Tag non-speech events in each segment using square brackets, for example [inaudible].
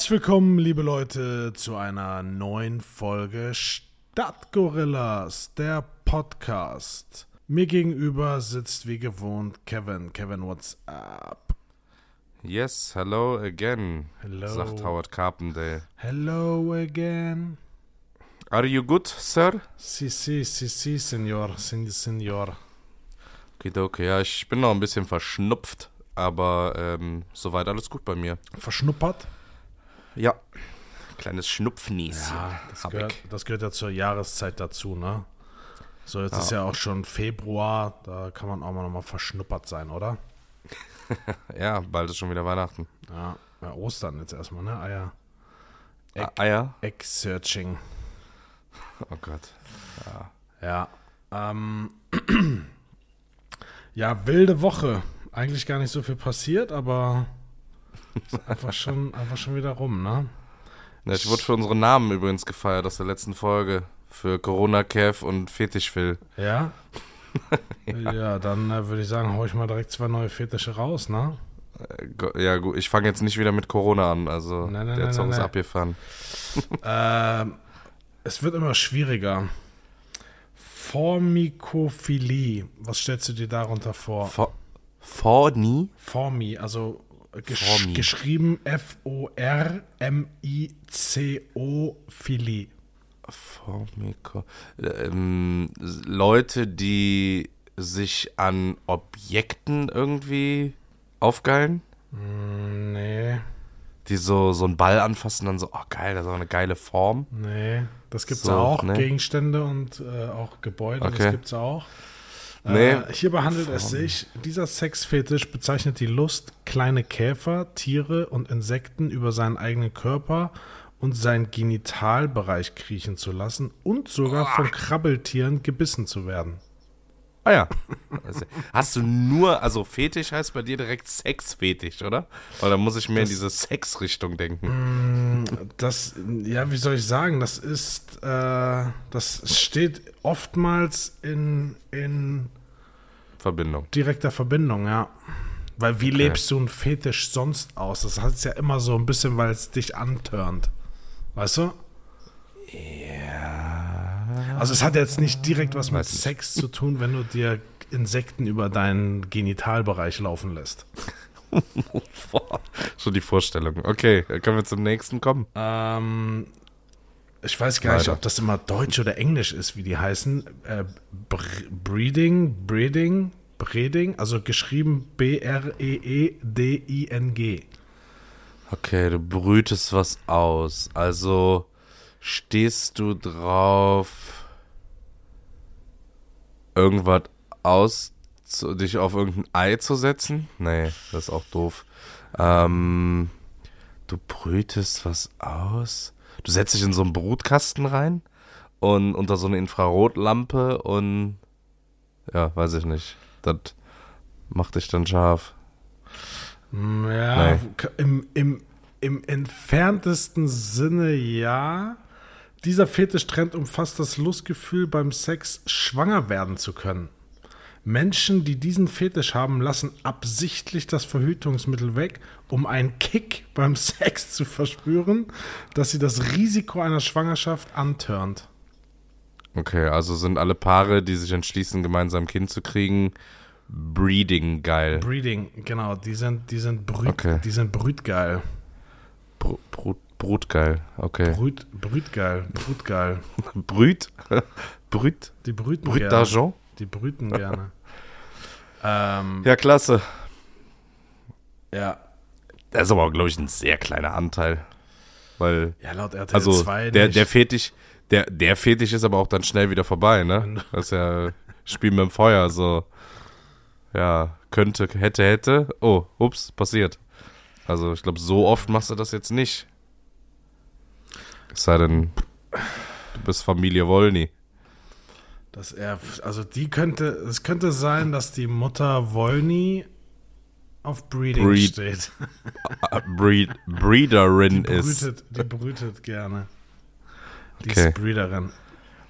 Herzlich willkommen, liebe Leute, zu einer neuen Folge Stadtgorillas, der Podcast. Mir gegenüber sitzt wie gewohnt Kevin. Kevin, what's up? Yes, hello again, Hello. sagt Howard Carpendale. Hello again. Are you good, sir? Si, si, si, si, Senor, sin, Senor. Okay, okay, ja, ich bin noch ein bisschen verschnupft, aber ähm, soweit alles gut bei mir. Verschnuppert? Ja, kleines Schnupfnieschen das hab gehört, das gehört ja zur Jahreszeit dazu, ne? So, jetzt Ja. ist ja auch schon Februar, da kann man auch mal nochmal verschnuppert sein, oder? [laughs] Ja, bald ist schon wieder Weihnachten. Ja, ja Ostern jetzt erstmal, ne? Eier. Ah, Egg, Eier? Egg-Searching. Oh Gott. Ja. Ähm, [clears throat] ja, wilde Woche. Eigentlich gar nicht so viel passiert, aber ist einfach schon, einfach schon wieder rum, ne? Ja, ich wurde für unsere Namen übrigens gefeiert aus der letzten Folge. Für Corona Kev und Fetisch Phil. [laughs] Ja? ja, dann äh, würde ich sagen, hau ich mal direkt zwei neue Fetische raus, ne? Äh, Ja, gut, ich fange jetzt nicht wieder mit Corona an, also Nein, nein, der nein, nein, ist abgefahren. [laughs] Ähm, es wird immer schwieriger. Formikophilie. Was stellst du dir darunter vor? For Forni? Formi, also gesch Formi. geschrieben F-O-R-M-I-C-O Philie. Formiko. Ähm, Leute, die sich an Objekten irgendwie aufgeilen, Mm, Nee, die so, so einen Ball anfassen, dann so, oh geil, das ist auch eine geile Form. nee. Das gibt's So, auch. ne? Gegenstände und äh, auch Gebäude, das Okay. gibt's auch. Nee. Äh, hierbei handelt es sich, dieser Sexfetisch bezeichnet die Lust, kleine Käfer, Tiere und Insekten über seinen eigenen Körper und seinen Genitalbereich kriechen zu lassen und sogar von Krabbeltieren gebissen zu werden. Ah ja. [laughs] Hast du nur, also Fetisch heißt bei dir direkt Sexfetisch, oder? Oder muss ich mehr in diese Sexrichtung denken? Das, ja, wie soll ich sagen, das ist, äh, das steht oftmals in, in Verbindung. direkter Verbindung, ja. Weil wie lebst du einen Fetisch sonst aus? Das heißt ja immer so ein bisschen, weil es dich antörnt. Weißt du? Ja. Also es hat jetzt nicht direkt was mit nicht. Sex zu tun, wenn du dir Insekten über deinen Genitalbereich laufen lässt. [laughs] Schon die Vorstellung. Okay, dann können wir zum nächsten kommen. Ähm, ich weiß gar nicht, Weiter. ob das immer Deutsch oder Englisch ist, wie die heißen. Äh, Br Breeding, Breeding, Breeding, also geschrieben B-R-E-E-D-I-N-G. Okay, du brütest was aus. Also stehst du drauf, irgendwas aus, dich auf irgendein Ei zu setzen? Nee, das ist auch doof. Ähm, du brütest was aus. Du setzt dich in so einen Brutkasten rein und unter so eine Infrarotlampe und ja, weiß ich nicht. Das macht dich dann scharf. Ja, Nee. im, im, im entferntesten Sinne ja. Dieser Fetischtrend umfasst das Lustgefühl beim Sex, schwanger werden zu können. Menschen, die diesen Fetisch haben, lassen absichtlich das Verhütungsmittel weg, um einen Kick [laughs] beim Sex zu verspüren, dass sie das Risiko einer Schwangerschaft antörnt. Okay, also sind alle Paare, die sich entschließen, gemeinsam ein Kind zu kriegen, Breeding geil. Breeding, genau, die sind, die sind, brüt, Okay. die sind brütgeil. Br Brut, Brutgeil. Okay. Brüt, brütgeil, brütgeil. [laughs] Brüt? Brüt? Die brüten Brüt gerne. d'argent? Die brüten gerne. [laughs] ähm, Ja, klasse. ja. Das ist aber glaube ich, ein sehr kleiner Anteil. Weil, Ja, laut RTL also, 2 der, nicht. der Fetisch, der, der Fetisch ist aber auch dann schnell wieder vorbei, ne? [laughs] Das ist ja Spiel mit dem Feuer, so. Ja, könnte, hätte, hätte. Oh, ups, passiert. Also, ich glaube, so oft machst du das jetzt nicht. Es sei denn, du bist Familie Wolny. dass er, also die könnte, es könnte sein, dass die Mutter Wolny auf Breeding Breed. steht. [laughs] Breed, Breederin Die ist. brütet, die brütet gerne. Die Okay. ist Breederin.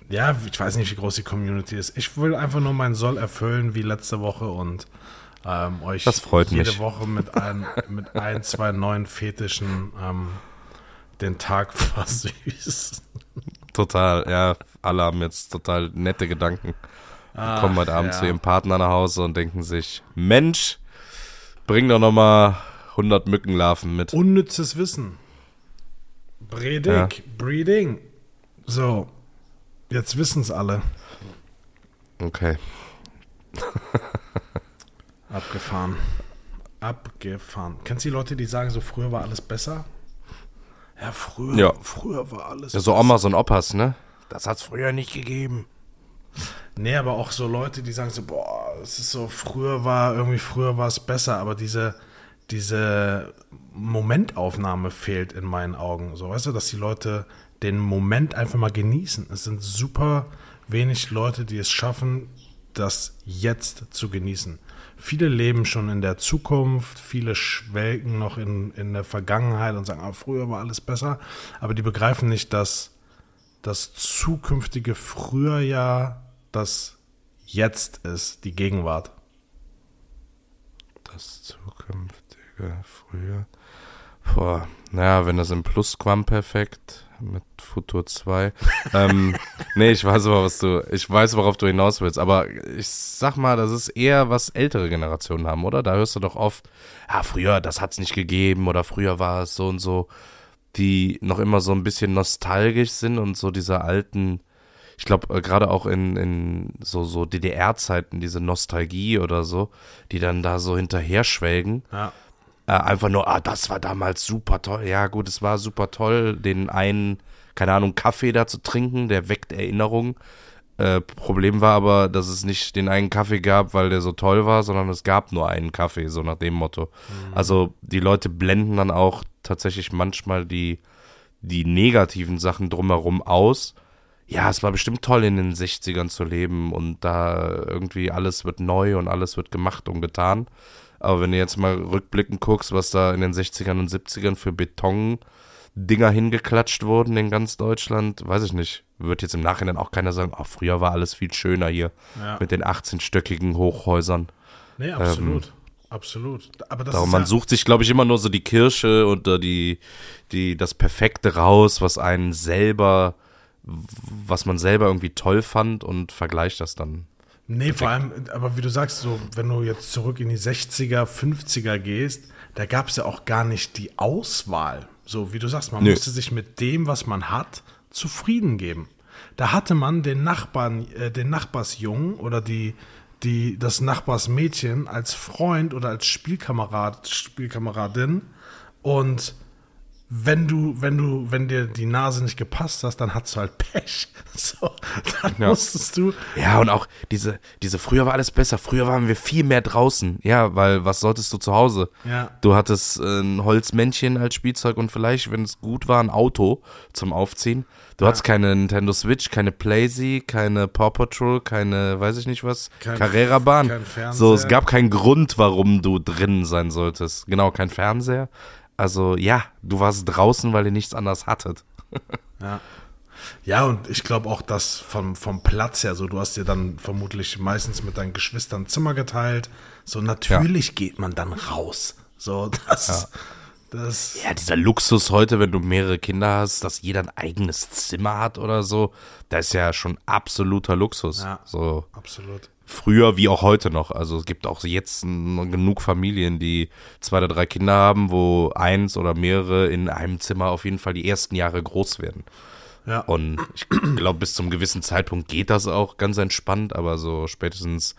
Ja, ich weiß nicht, wie groß die Community ist. Ich will einfach nur meinen Soll erfüllen wie letzte Woche und ähm, euch jede mich. Woche mit ein, mit ein, zwei neuen Fetischen ähm, den Tag [laughs] versüßen. Total, ja. Alle haben jetzt total nette Gedanken. Ach, kommen heute Abend ja. zu ihrem Partner nach Hause und denken sich, Mensch, bring doch noch mal 100 Mückenlarven mit. Unnützes Wissen. Bredig, Ja. Breeding. So, jetzt wissen es alle. Okay. Abgefahren. Abgefahren. Kennst du die Leute, die sagen, so früher war alles besser? Ja, früher, Ja. früher war alles Ja, so. Omas und Opas, ne? Das hat's früher nicht gegeben. Nee, aber auch so Leute, die sagen so, boah, es ist so, früher war, irgendwie früher war es besser, aber diese, diese Momentaufnahme fehlt in meinen Augen. So, weißt du, dass die Leute den Moment einfach mal genießen. Es sind super wenig Leute, die es schaffen, das jetzt zu genießen. Viele leben schon in der Zukunft, viele schwelgen noch in, in der Vergangenheit und sagen, ah, früher war alles besser, aber die begreifen nicht, dass das zukünftige früher ja das Jetzt ist, die Gegenwart. Das zukünftige früher. Boah, naja, wenn das im Plusquamperfekt mit Futur 2. ähm, nee, ich weiß aber, was du, ich weiß, worauf du hinaus willst, aber ich sag mal, das ist eher, was ältere Generationen haben, oder? Da hörst du doch oft, ja, früher, das hat's nicht gegeben oder früher war es so und so, die noch immer so ein bisschen nostalgisch sind und so dieser alten, ich glaube, äh, gerade auch in, in so, so DDR-Zeiten, diese Nostalgie oder so, die dann da so hinterher schwelgen. Ja. Äh, einfach nur, ah, das war damals super toll. Ja, gut, es war super toll, den einen, keine Ahnung, Kaffee da zu trinken, der weckt Erinnerungen. Äh, Problem war aber, dass es nicht den einen Kaffee gab, weil der so toll war, sondern es gab nur einen Kaffee, so nach dem Motto. Also die Leute blenden dann auch tatsächlich manchmal die, die negativen Sachen drumherum aus. Ja, es war bestimmt toll in den 60ern zu leben und da irgendwie alles wird neu und alles wird gemacht und getan. Aber wenn du jetzt mal rückblickend guckst, was da in den 60ern und 70ern für Beton-Dinger hingeklatscht wurden in ganz Deutschland, weiß ich nicht. Wird jetzt im Nachhinein auch keiner sagen, oh, früher war alles viel schöner hier Ja. mit den 18-stöckigen Hochhäusern. Nee, absolut. absolut. Aber das Darum, man ja, sucht sich, glaube ich, immer nur so die Kirsche oder die, die, das Perfekte raus, was einen selber, was man selber irgendwie toll fand und vergleicht das dann. Nee, vor allem, aber wie du sagst, so, wenn du jetzt zurück in die 60er, 50er gehst, da gab es ja auch gar nicht die Auswahl. So, wie du sagst, man Nö. musste sich mit dem, was man hat, zufrieden geben. Da hatte man den Nachbarn, äh, den Nachbarsjungen oder die, die, das Nachbarsmädchen als Freund oder als Spielkamerad, Spielkameradin und wenn du, wenn du, wenn dir die Nase nicht gepasst hast, dann hattest du halt Pech. [laughs] So, dann Ja. musstest du, Ja, und auch diese, diese, früher war alles besser, früher waren wir viel mehr draußen. Ja, weil was solltest du zu Hause? Ja. Du hattest äh, ein Holzmännchen als Spielzeug und vielleicht, wenn es gut war, ein Auto zum Aufziehen. Du hattest keine Nintendo Switch, keine Playsee, keine Paw Patrol, keine, weiß ich nicht was, Kein- Carrera-Bahn. kein Fernseher. So, es gab keinen Grund, warum du drin sein solltest. Genau, kein Fernseher. Also ja, du warst draußen, weil ihr nichts anderes hattet. [laughs] Ja. Ja, und ich glaube auch, dass vom, vom Platz her, so du hast dir dann vermutlich meistens mit deinen Geschwistern Zimmer geteilt. So natürlich geht man dann raus. So, das, das, Ja, dieser Luxus heute, wenn du mehrere Kinder hast, dass jeder ein eigenes Zimmer hat oder so, das ist ja schon absoluter Luxus. Ja. So absolut. Früher wie auch heute noch. Also es gibt auch jetzt genug Familien, die zwei oder drei Kinder haben, wo eins oder mehrere in einem Zimmer auf jeden Fall die ersten Jahre groß werden. Ja. Und ich glaube, bis zum gewissen Zeitpunkt geht das auch ganz entspannt, aber so spätestens,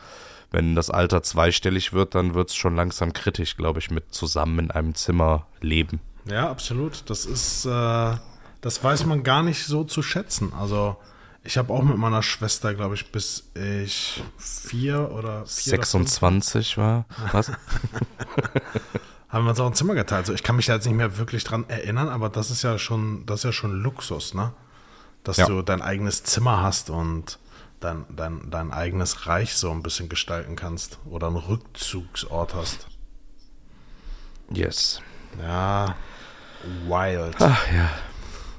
wenn das Alter zweistellig wird, dann wird es schon langsam kritisch, glaube ich, mit zusammen in einem Zimmer leben. Ja, absolut. Das ist, äh, das weiß man gar nicht so zu schätzen. Also ich habe auch mit meiner Schwester, glaube ich, bis ich vier oder vier oder fünf 26 war. Was? [laughs] haben wir uns auch ein Zimmer geteilt. So, ich kann mich da jetzt nicht mehr wirklich dran erinnern, aber das ist ja schon, das ist ja schon Luxus, ne? Dass Ja. du dein eigenes Zimmer hast und dein, dein, dein eigenes Reich so ein bisschen gestalten kannst oder einen Rückzugsort hast. Yes. Ja, wild. Ach ja.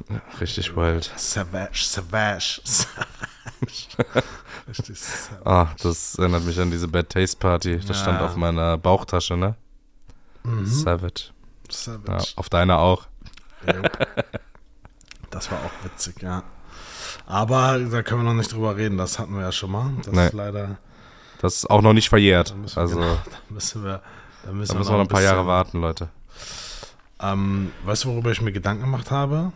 Ja richtig wild. Savage, savage, savage. [laughs] Richtig savage. Ah, das erinnert mich an diese Bad Taste Party. Das stand Ja. auf meiner Bauchtasche, ne? Savage. Ja, savage. auf deiner auch. Das war auch witzig, ja. Aber da können wir noch nicht drüber reden, das hatten wir ja schon mal. Das Nee. ist leider. Das ist auch noch nicht verjährt. Da müssen wir, Also, genau, da müssen wir, da müssen da wir müssen wir noch ein paar bisschen- Jahre warten, Leute. Ähm, weißt du, worüber ich mir Gedanken gemacht habe?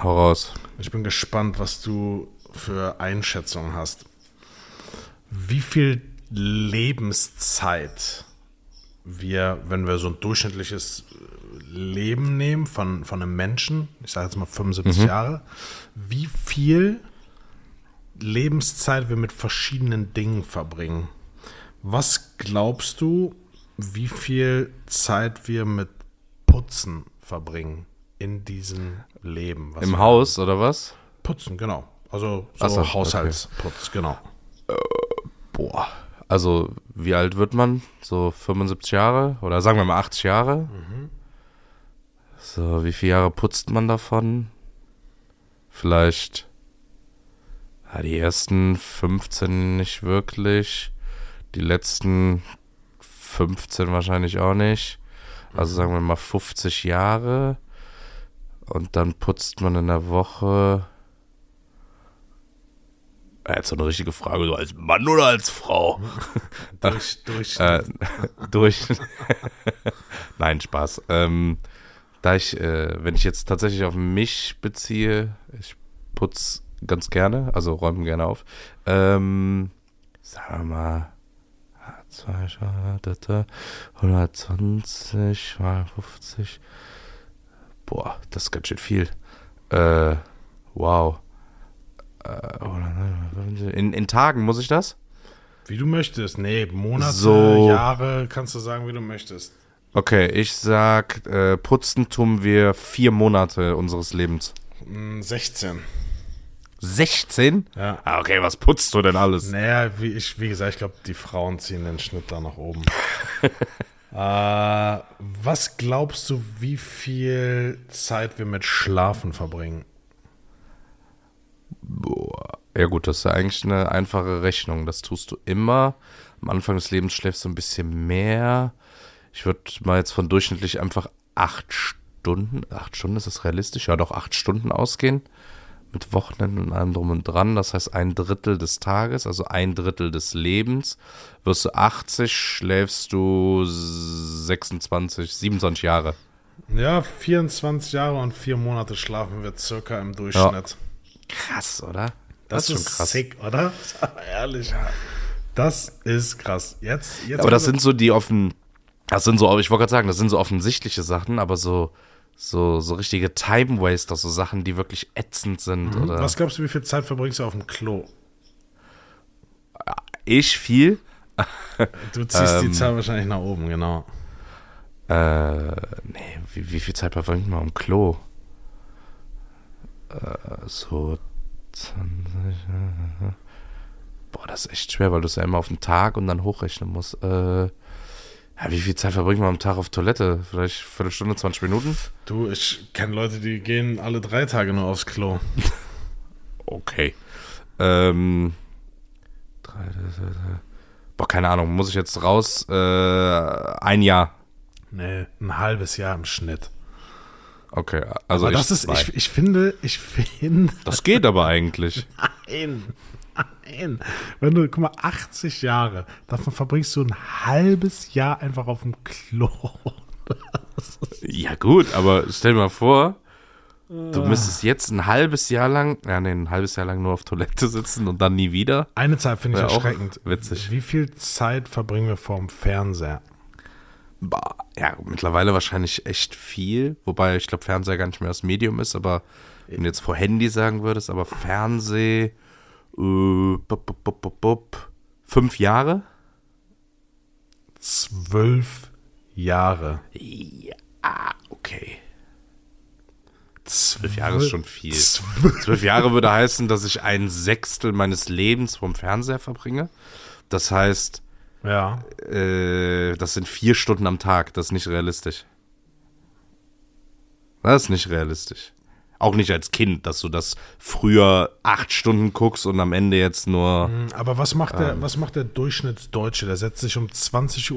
Hau raus. Ich bin gespannt, was du für Einschätzungen hast. Wie viel Lebenszeit wir, wenn wir so ein durchschnittliches Leben nehmen von, von einem Menschen, ich sage jetzt mal 75 Jahre, wie viel Lebenszeit wir mit verschiedenen Dingen verbringen. Was glaubst du, wie viel Zeit wir mit Putzen verbringen in diesem Leben? Was Im Haus, oder was? Putzen, genau. Also so so, okay. Haushaltsputz, genau. Boah. Also, wie alt wird man? So 75 Jahre? Oder sagen wir mal 80 Jahre? So, wie viele Jahre putzt man davon? Vielleicht ja, die ersten 15 nicht wirklich. Die letzten 15 wahrscheinlich auch nicht. Also sagen wir mal 50 Jahre. Und dann putzt man in der Woche. Jetzt so eine richtige Frage, so als Mann oder als Frau? [laughs] Durch, [laughs] [laughs] durch Äh, durch. Nein, Spaß. Ähm, da ich, äh, wenn ich jetzt tatsächlich auf mich beziehe, ich putz ganz gerne, also räume gerne auf. Ähm, sagen wir mal, zwei Jahre, da, da, 120 mal 50. Boah, das ist ganz schön viel. Äh, wow. Äh, in, in Tagen muss ich das? wie du möchtest. Nee, Monate, So. Jahre, kannst du sagen, wie du möchtest. Okay, ich sag, äh, putzen tun wir vier Monate unseres Lebens. Hm, 16. 16? Ja. Ah, okay, was putzt du denn alles? Naja, wie, ich, wie gesagt, ich glaube, die Frauen ziehen den Schnitt da nach oben. [laughs] äh, was glaubst du, wie viel Zeit wir mit Schlafen verbringen? Boah. Ja gut, das ist ja eigentlich eine einfache Rechnung. Das tust du immer. Am Anfang des Lebens schläfst du ein bisschen mehr. Ich würde mal jetzt von durchschnittlich einfach acht Stunden, acht Stunden ist das realistisch? Ja doch, acht Stunden ausgehen. Mit Wochenenden und allem drum und dran. Das heißt ein Drittel des Tages, also ein Drittel des Lebens. Wirst du 80, schläfst du 26, 27 Jahre. Ja, 24 Jahre und vier Monate schlafen wir circa im Durchschnitt. Krass, oder? Das, ist sick, oder? [laughs] Ehrlich. Das ist krass. Jetzt, jetzt Aber das sind so die offen, das sind so, ich wollte gerade sagen, das sind so offensichtliche Sachen, aber so, so, so richtige Time Waster, so Sachen, die wirklich ätzend sind oder Was glaubst du, wie viel Zeit verbringst du auf dem Klo? ich viel. [laughs] Du ziehst Ähm. die Zahl wahrscheinlich nach oben, genau. Äh, nee, wie, wie viel Zeit verbringt man am Klo? Äh, so 20. äh, Boah, das ist echt schwer, weil du es ja immer auf den Tag und dann hochrechnen musst. Äh, ja, wie viel Zeit verbringt man am Tag auf Toilette? Vielleicht Viertelstunde, 20 Minuten? Du, ich kenne Leute, die gehen alle drei Tage nur aufs Klo. [laughs] Okay. Ähm. Drei, drei, drei. Boah, keine Ahnung, muss ich jetzt raus? Äh, ein Jahr. Nee, ein halbes Jahr im Schnitt. Okay, also Aber ich das ist, ich, ich finde, ich finde, das geht aber eigentlich. [laughs] nein, nein. Wenn du, guck mal, 80 Jahre, davon verbringst du ein halbes Jahr einfach auf dem Klo. Ja, gut, aber stell dir mal vor, du müsstest jetzt ein halbes Jahr lang, ja, nee, ein halbes Jahr lang nur auf Toilette sitzen und dann nie wieder. Eine Zahl finde ich Wär auch erschreckend. witzig. Wie viel Zeit verbringen wir vorm Fernseher? Bah, ja, mittlerweile wahrscheinlich echt viel, wobei ich glaube, Fernseher gar nicht mehr das Medium ist, aber wenn du jetzt vor Handy sagen würdest, aber Fernseh, äh, bup, bup, bup, fünf Jahre? Zwölf Jahre. Ja, okay. Zwölf Jahre ist schon viel. Zwölf. Zwölf Jahre würde heißen, dass ich ein Sechstel meines Lebens vom Fernseher verbringe. Das heißt, Ja. äh, das sind vier Stunden am Tag. Das ist nicht realistisch. Das ist nicht realistisch. Auch nicht als Kind, dass du das früher acht Stunden guckst und am Ende jetzt nur. Aber was macht, der, Ähm. was macht der Durchschnittsdeutsche? Der setzt sich um 20.15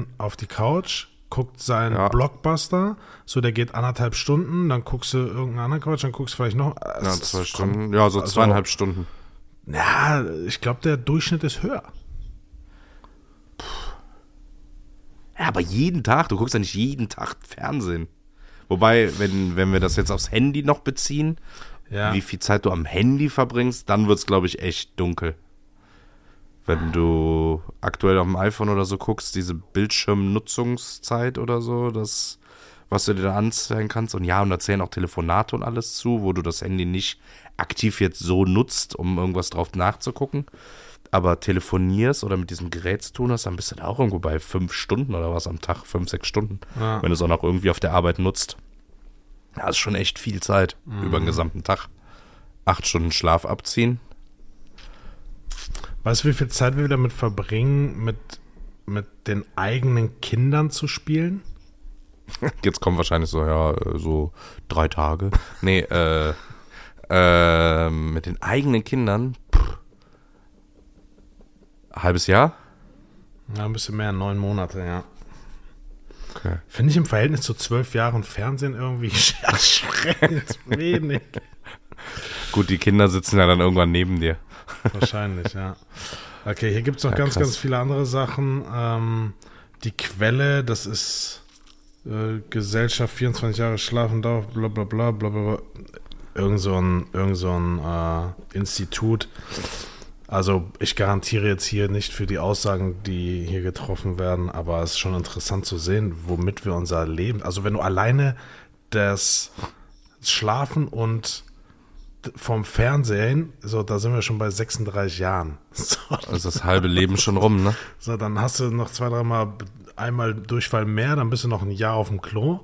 Uhr auf die Couch, guckt seinen Ja. Blockbuster, so der geht anderthalb Stunden, dann guckst du irgendeinen anderen Quatsch, dann guckst du vielleicht noch. Ja, Es- zwei Stunden. kommt- Ja, so also- zweieinhalb Stunden. Ja, ich glaube, der Durchschnitt ist höher. Ja, aber jeden Tag, du guckst ja nicht jeden Tag Fernsehen. Wobei, wenn, wenn wir das jetzt aufs Handy noch beziehen, Ja. wie viel Zeit du am Handy verbringst, dann wird es, glaube ich, echt dunkel. Wenn du aktuell auf dem iPhone oder so guckst, diese Bildschirmnutzungszeit oder so, das, was du dir da anzeigen kannst. Und ja, und da zählen auch Telefonate und alles zu, wo du das Handy nicht aktiv jetzt so nutzt, um irgendwas drauf nachzugucken. Aber telefonierst oder mit diesem Gerät zu tun hast, dann bist du da auch irgendwo bei fünf Stunden oder was am Tag, fünf, sechs Stunden, Ja. wenn du es auch noch irgendwie auf der Arbeit nutzt. Ja, ist schon echt viel Zeit über den gesamten Tag. Acht Stunden Schlaf abziehen. Weißt du, wie viel Zeit wir damit verbringen, mit, mit den eigenen Kindern zu spielen? [laughs] Jetzt kommen wahrscheinlich so, ja, äh, so drei Tage. Nee, äh, [laughs] äh, mit den eigenen Kindern. Halbes Jahr? Ja, ein bisschen mehr, neun Monate, ja. Okay. Finde ich im Verhältnis zu zwölf Jahren Fernsehen irgendwie [laughs] erschreckend wenig. Gut, die Kinder sitzen ja dann irgendwann neben dir. Wahrscheinlich, ja. Okay, hier gibt es noch Ja, ganz, krass. ganz viele andere Sachen. Ähm, die Quelle, das ist äh, Gesellschaft 24 Jahre schlafen darf, bla bla bla bla bla. bla. Irgend so ein, irgend so ein äh, Institut. Also ich garantiere jetzt hier nicht für die Aussagen, die hier getroffen werden, aber es ist schon interessant zu sehen, womit wir unser Leben, also wenn du alleine das Schlafen und vom Fernsehen, so da sind wir schon bei 36 Jahren. [laughs] So, Also das halbe Leben schon rum, ne? so dann hast du noch zwei, dreimal einmal Durchfall mehr, dann bist du noch ein Jahr auf dem Klo.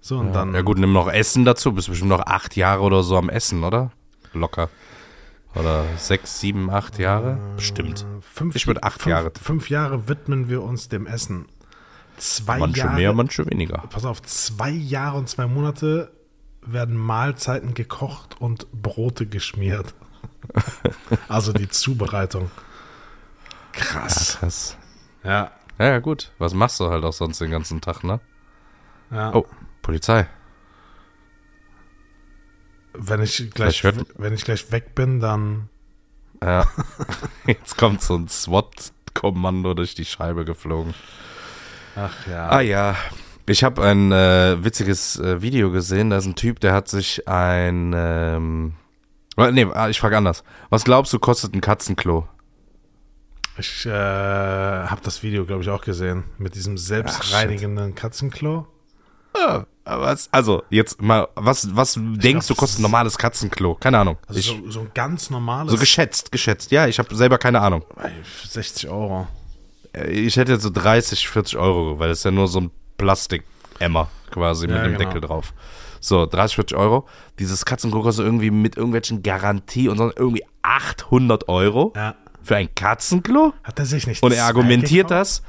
So und dann Ja gut, nimm noch Essen dazu. Bist bestimmt noch acht Jahre oder so am Essen, oder? Locker. Oder sechs, sieben, acht Jahre? Bestimmt. fünf, Ich würd acht fünf, Jahre. Fünf Jahre widmen wir uns dem Essen. Zwei Manche Jahre, mehr, manche weniger. pass auf, zwei Jahre und zwei Monate werden Mahlzeiten gekocht und Brote geschmiert. [laughs] also die Zubereitung. Krass. Krass. Ja. Ja, ja, gut. Was machst du halt auch sonst den ganzen Tag, ne? ja. Oh, Polizei. Wenn ich gleich, wenn ich gleich weg bin, dann Ja. [laughs] Jetzt kommt so ein SWAT-Kommando durch die Scheibe geflogen. ach ja. Ah ja. Ich habe ein äh, witziges äh, Video gesehen. Da ist ein Typ, der hat sich ein. Ähm, nee, ah, ich frage anders. Was glaubst du, kostet ein Katzenklo? Ich äh, habe das Video, glaube ich, auch gesehen. Mit diesem selbstreinigenden Katzenklo. Ah, was? Also, jetzt mal, was, was denkst du, glaub, kostet ein normales Katzenklo? Keine Ahnung. Also ich, so, so ein ganz normales. so geschätzt, geschätzt. Ja, ich habe selber keine Ahnung. Ey, 60 Euro. Äh, Ich hätte jetzt so 30, 40 Euro, weil das ist ja nur so ein Plastik-Emmer quasi mit Ja, dem genau. Deckel drauf. So, 30, 40 Euro. Dieses Katzenklo kostet irgendwie mit irgendwelchen Garantie und sonst irgendwie 800 Euro Ja. für ein Katzenklo? Hat er sich nicht Und er argumentiert gekauft? das.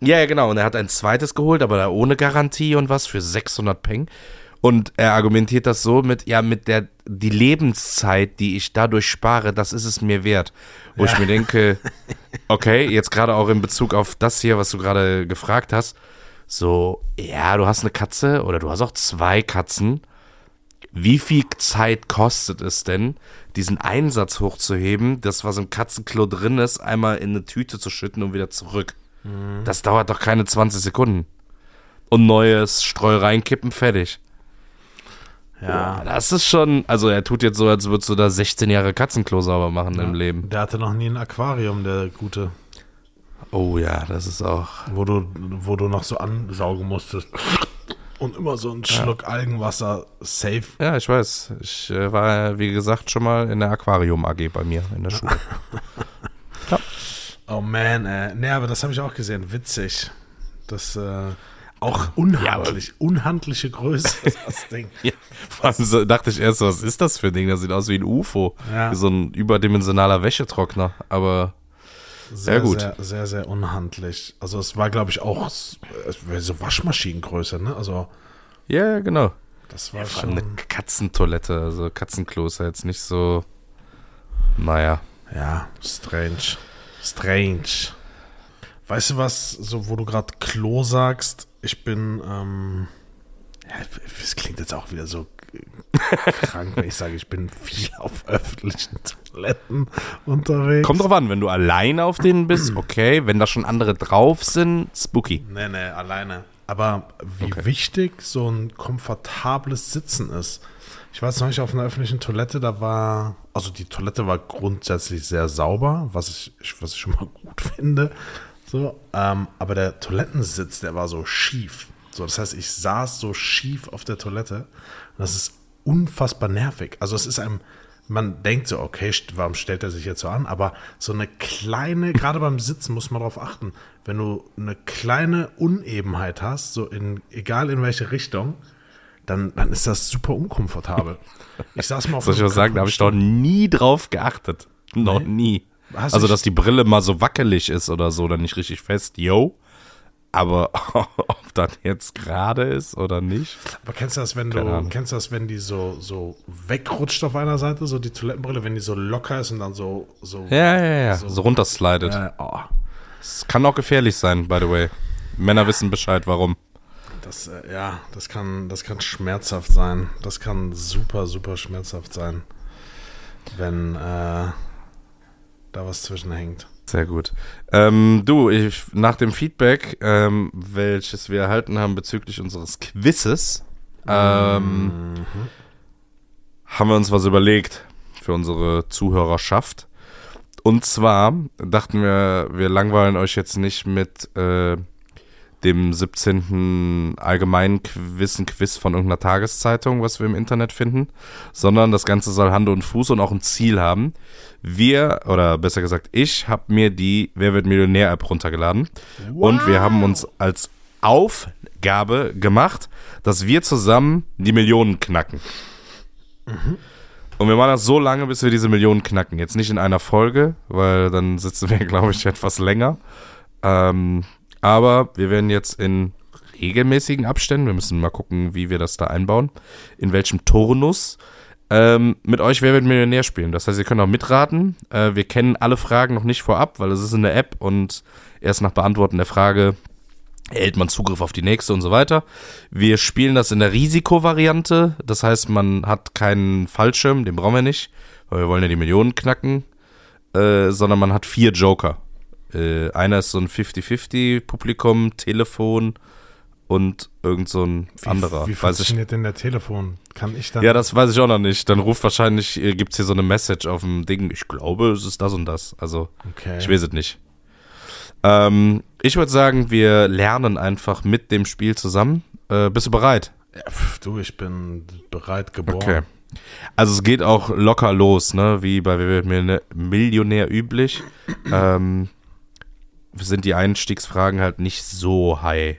Ja, ja, genau. Und er hat ein zweites geholt, aber da ohne Garantie und was für 600 Peng. Und er argumentiert das so mit, ja, mit der, die Lebenszeit, die ich dadurch spare, das ist es mir wert. Wo ich mir denke, [laughs] okay, jetzt gerade auch in Bezug auf das hier, was du gerade gefragt hast, so, ja, du hast eine Katze oder du hast auch zwei Katzen. Wie viel Zeit kostet es denn, diesen Einsatz hochzuheben, das, was im Katzenklo drin ist, einmal in eine Tüte zu schütten und wieder zurück? Das dauert doch keine 20 Sekunden. Und neues Streu reinkippen, fertig. Ja. Das ist schon, also er tut jetzt so, als würdest du da 16 Jahre Katzenklo sauber machen im Leben. Der hatte noch nie ein Aquarium, der gute. Oh ja, das ist auch. Wo du, wo du noch so ansaugen musstest. Und immer so ein Schluck Algenwasser safe. Ja, ich weiß. Ich äh, war, wie gesagt, schon mal in der Aquarium AG bei mir in der Schule. [laughs] Oh man, äh. Nee, aber das habe ich auch gesehen. Witzig. Das, äh, auch unhandlich. unhandliche Größe, [laughs] das Ding. Ja, vor allem so dachte ich erst, was ist das für ein Ding? Das sieht aus wie ein UFO. Ja. Wie so ein überdimensionaler Wäschetrockner. Aber Sehr, gut. Sehr, sehr, sehr unhandlich. Also es war, glaube ich, auch so Waschmaschinengröße, ne? Also ja, ja, genau. das war allem schon. eine Katzentoilette. Also Katzenklo ist ja jetzt nicht so. Naja. Ja, strange. Strange. Weißt du was, so wo du gerade Klo sagst, ich bin, ähm, ja, es klingt jetzt auch wieder so krank, wenn ich sage, ich bin viel auf öffentlichen Toiletten unterwegs. Kommt drauf an, wenn du alleine auf denen bist, okay. Wenn da schon andere drauf sind, spooky. Nee, nee, alleine. Aber wie Okay. wichtig so ein komfortables Sitzen ist. Ich weiß noch nicht, auf einer öffentlichen Toilette, da war, also die Toilette war grundsätzlich sehr sauber, was ich, was ich schon mal gut [laughs] finde. So, ähm, aber der Toilettensitz, der war so schief. So, das heißt, ich saß so schief auf der Toilette. Das ist unfassbar nervig. Also es ist einem, man denkt so, okay, warum stellt er sich jetzt so an? Aber so eine kleine, gerade beim Sitzen muss man darauf achten, wenn du eine kleine Unebenheit hast, so in, egal in welche Richtung, dann, dann ist das super unkomfortabel. Ich saß mal auf [laughs] Soll ich was sagen? Da habe ich doch nie drauf geachtet. Noch nie. Hast also, dass die Brille mal so wackelig ist oder so, oder nicht richtig fest, yo. Aber [laughs] ob das jetzt gerade ist oder nicht. Aber kennst du das, wenn du, kennst du das, wenn die so, so wegrutscht auf einer Seite, so die Toilettenbrille, wenn die so locker ist und dann so, so. Ja, ja, ja. So, runterslidet. Äh, oh, Das kann auch gefährlich sein, by the way. Männer wissen Bescheid, warum. Das, äh, ja, das kann, das kann schmerzhaft sein. Das kann super, super schmerzhaft sein, wenn äh, da was zwischenhängt. Sehr gut. Ähm, du, ich, nach dem Feedback, ähm, welches wir erhalten haben bezüglich unseres Quizzes, ähm, haben wir uns was überlegt für unsere Zuhörerschaft. Und zwar dachten wir, wir langweilen euch jetzt nicht mit äh, dem 17. allgemeinen Quiz, ein Quiz von irgendeiner Tageszeitung, was wir im Internet finden, sondern das Ganze soll Hand und Fuß und auch ein Ziel haben. Wir, oder besser gesagt, ich habe mir die Wer wird Millionär-App runtergeladen und wir haben uns als Aufgabe gemacht, dass wir zusammen die Millionen knacken. Und wir machen das so lange, bis wir diese Millionen knacken. Jetzt nicht in einer Folge, weil dann sitzen wir, [laughs] glaube ich, etwas länger. Ähm, aber wir werden jetzt in regelmäßigen Abständen, wir müssen mal gucken, wie wir das da einbauen, in welchem Turnus, ähm, mit euch Wer wird Millionär spielen. Das heißt, ihr könnt auch mitraten. Äh, wir kennen alle Fragen noch nicht vorab, weil es ist in der App und erst nach Beantworten der Frage erhält man Zugriff auf die nächste und so weiter. Wir spielen das in der Risikovariante. Das heißt, man hat keinen Fallschirm, den brauchen wir nicht, weil wir wollen ja die Millionen knacken, äh, sondern man hat vier Joker. Äh, einer ist so ein 50-50-Publikum, Telefon und irgend so ein anderer. Wie weiß ich. funktioniert denn der Telefon? Kann ich dann. Ja, das weiß ich auch noch nicht. Dann ruft wahrscheinlich, äh, gibt's hier so eine Message auf dem Ding. Ich glaube, es ist das und das. Also, okay. ich weiß es nicht. Ähm, ich würde sagen, wir lernen einfach mit dem Spiel zusammen. Äh, bist du bereit? Ja, pf, du, ich bin bereit geboren. Okay. Also es geht auch locker los, ne? Wie bei Millionär üblich. ähm, sind die Einstiegsfragen halt nicht so high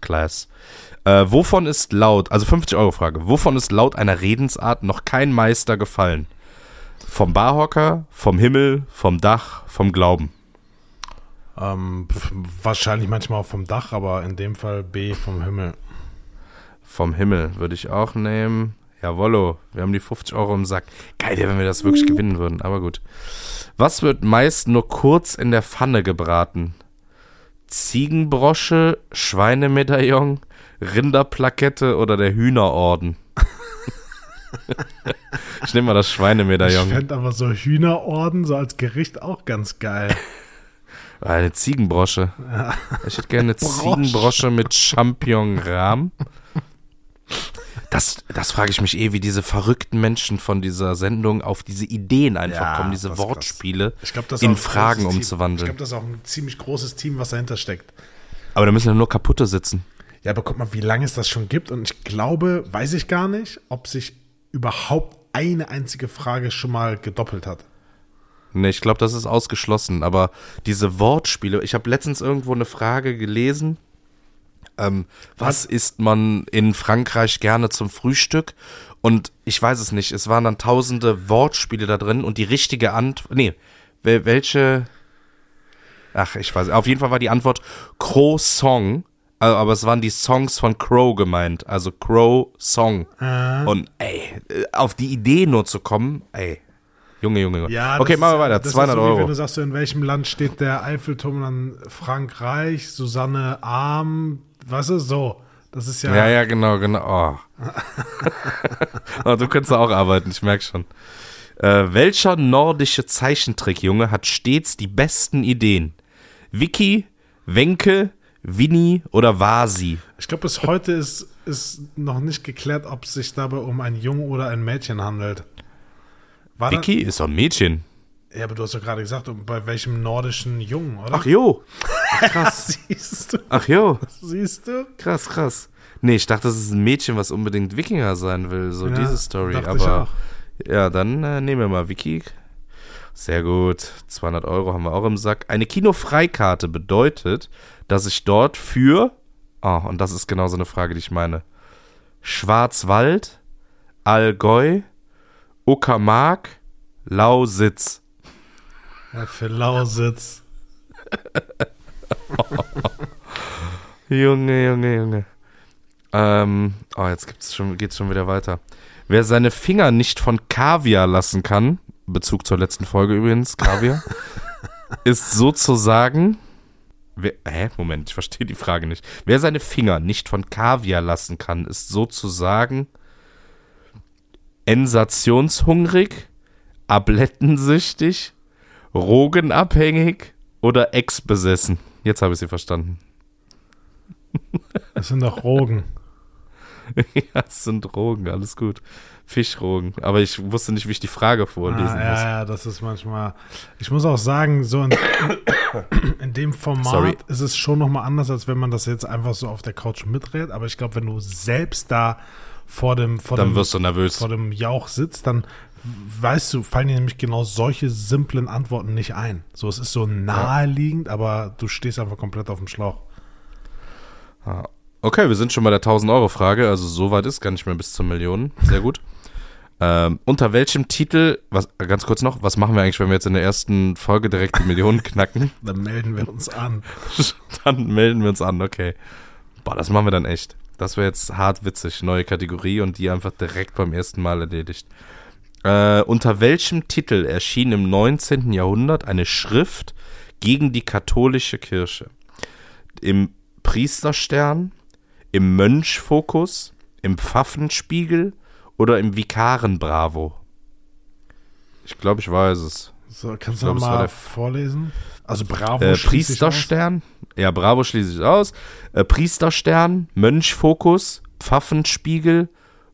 class. Äh, wovon ist laut, also 50 Euro Frage, wovon ist laut einer Redensart noch kein Meister gefallen? Vom Barhocker, vom Himmel, vom Dach, vom Glauben. Ähm, wahrscheinlich manchmal auch vom Dach, aber in dem Fall B vom Himmel. Vom Himmel würde ich auch nehmen. Jawollo, wir haben die 50 Euro im Sack. Geil, wenn wir das wirklich gewinnen würden, aber gut. Was wird meist nur kurz in der Pfanne gebraten? Ziegenbrosche, Schweinemedaillon, Rinderplakette oder der Hühnerorden? [laughs] ich nehme mal das Ich Schweinemedaillon. fände aber so Hühnerorden so als Gericht auch ganz geil. Eine Ziegenbrosche. Ich hätte gerne eine Ziegenbrosche mit Champignon-Rahm. Das, das frage ich mich eh, wie diese verrückten Menschen von dieser Sendung auf diese Ideen einfach Ja, kommen, diese. Wortspiele Ich glaube, das ist in Fragen Team. Ich umzuwandeln. glaube, das ist auch ein ziemlich großes Team, was dahinter steckt. Aber da müssen ja nur kaputte sitzen. Ja, aber guck mal, wie lange es das schon gibt. Und ich glaube, weiß ich gar nicht, ob sich überhaupt eine einzige Frage schon mal gedoppelt hat. Nee, ich glaube, das ist ausgeschlossen. Aber diese Wortspiele, ich habe letztens irgendwo eine Frage gelesen. Ähm, was isst man in Frankreich gerne zum Frühstück? Und ich weiß es nicht. Es waren dann tausende Wortspiele da drin und die richtige Antwort. Nee, wel- welche. Ach, ich weiß. Auf jeden Fall war die Antwort Crow-Song. äh, Aber es waren die Songs von Crow gemeint. Also Crow-Song. Und ey, äh, auf die Idee nur zu kommen, ey. Junge, Junge, Junge. Ja, okay, machen wir weiter. das ist 200 so, Euro. Wenn du sagst, in welchem Land steht der Eiffelturm, dann Frankreich, Susanne Arm, weißt du, so. Das ist ja. Ja, ja, genau, genau. Oh. [laughs] oh, du könntest auch arbeiten, ich merke schon. Äh, welcher nordische Zeichentrickjunge hat stets die besten Ideen? Vicky, Wenke, Winnie oder Vasi? Ich glaube, bis heute ist, ist noch nicht geklärt, ob es sich dabei um ein Jungen oder ein Mädchen handelt. War Vicky ist doch ein Mädchen. Ja, aber du hast doch gerade gesagt, bei welchem nordischen Jungen, oder? Ach jo. Ach, krass. [laughs] Siehst du? Ach jo. Siehst du? Krass, krass. Nee, ich dachte, das ist ein Mädchen, was unbedingt Wikinger sein will. So Ja, diese Story. Aber auch. ja, dann äh, nehmen wir mal Wiki. Sehr gut. 200 Euro haben wir auch im Sack. Eine Kinofreikarte bedeutet, dass ich dort für. Oh, und das ist genau so eine Frage, die ich meine. Schwarzwald, Allgäu, Uckermark, Lausitz. Ja, für Lausitz. [laughs] [laughs] Junge, Junge, Junge. Ähm, oh, jetzt gibt's schon, geht's schon wieder weiter. Wer seine Finger nicht von Kaviar lassen kann, Bezug zur letzten Folge übrigens, Kaviar, [laughs] ist sozusagen. Wer, hä? Moment, ich verstehe die Frage nicht. Wer seine Finger nicht von Kaviar lassen kann, ist sozusagen ensationshungrig, ablettensüchtig, rogenabhängig oder ex-besessen. Jetzt habe ich sie verstanden. Das sind doch Rogen. [laughs] Ja, es sind Drogen, alles gut. Fischrogen. Aber ich wusste nicht, wie ich die Frage vorlesen Ah, ja, muss. ja, das ist manchmal. Ich muss auch sagen, so in, [coughs] in dem Format Sorry. ist es schon nochmal anders, als wenn man das jetzt einfach so auf der Couch miträt. Aber ich glaube, wenn du selbst da vor dem, vor Dann dem, wirst du nervös. vor dem Jauch sitzt, dann weißt du, fallen dir nämlich genau solche simplen Antworten nicht ein. So, es ist so naheliegend, aber du stehst einfach komplett auf dem Schlauch. Okay, wir sind schon bei der 1000-Euro-Frage. Also so weit ist gar nicht mehr bis zur Million. Sehr gut. [laughs] ähm, unter welchem Titel, was, ganz kurz noch, was machen wir eigentlich, wenn wir jetzt in der ersten Folge direkt die Millionen [laughs] knacken? Dann melden wir uns an. [laughs] dann melden wir uns an, okay. Boah, das machen wir dann echt. Das wäre jetzt hart witzig. Neue Kategorie und die einfach direkt beim ersten Mal erledigt. Äh, unter welchem Titel erschien im 19. Jahrhundert eine Schrift gegen die katholische Kirche? Im Priesterstern, im Mönchfokus, im Pfaffenspiegel oder im Vikarenbravo? Ich glaube, ich weiß es. So, kannst glaub, du mal der- vorlesen? Also Bravo Äh. Priesterstern. Ja, Bravo schließe ich aus. Äh, Priesterstern, Mönchfokus, Pfaffenspiegel,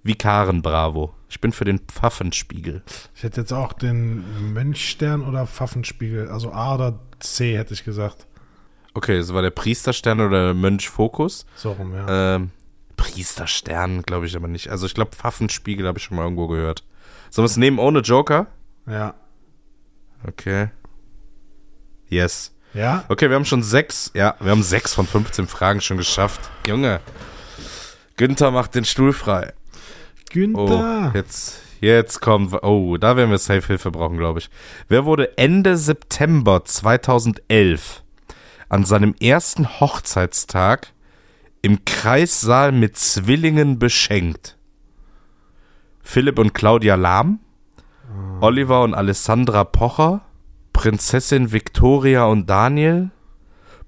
Vikarenbravo. Ich bin für den Pfaffenspiegel. Ich hätte jetzt auch den Mönchstern oder Pfaffenspiegel, also A oder C hätte ich gesagt. Okay, das war der Priesterstern oder der Mönchfokus. So rum, ja. Ähm, Priesterstern glaube ich aber nicht. Also ich glaube Pfaffenspiegel habe ich schon mal irgendwo gehört. Sollen wir es nehmen ohne Joker? Ja. Okay. Yes. Ja? Okay, wir haben schon sechs, ja, wir haben sechs von 15 Fragen schon geschafft. Junge. Günther macht den Stuhl frei. Oh, Günther. jetzt, jetzt kommt, oh, da werden wir Safe-Hilfe brauchen, glaube ich. Wer wurde Ende September 2011 an seinem ersten Hochzeitstag im Kreissaal mit Zwillingen beschenkt? Philipp und Claudia Lahm, Oliver und Alessandra Pocher, Prinzessin Victoria und Daniel,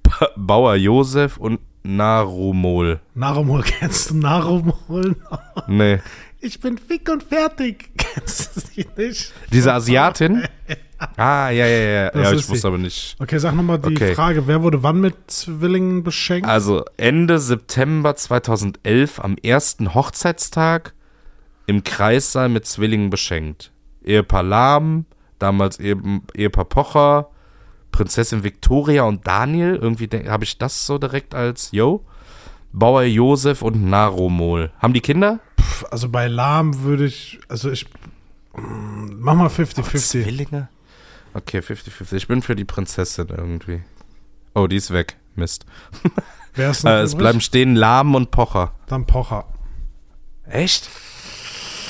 ba Bauer Josef und Narumol. Narumol, kennst du Narumol? Nee. Ich bin fick und fertig. [laughs] Kennst du sie nicht? Diese Asiatin? [laughs] Ah, ja, ja, ja. Das Ja, ich wusste aber nicht. Okay, sag nochmal die Okay. Frage, wer wurde wann mit Zwillingen beschenkt? Also Ende September 2011 am ersten Hochzeitstag im Kreissaal mit Zwillingen beschenkt. Ehepaar Lahm, damals eben Ehepaar Pocher, Prinzessin Victoria und Daniel. Irgendwie habe ich das so direkt als Yo. Bauer Josef und Naromol. Haben die Kinder? Also bei Lahm würde ich, also ich, mm, mach mal 50-50. Zwillinge? Okay, 50-50. Ich bin für die Prinzessin irgendwie. Oh, die ist weg. Mist. Wer ist [laughs] Äh, es übrig? bleiben stehen Lahm und Pocher. Dann Pocher. Echt?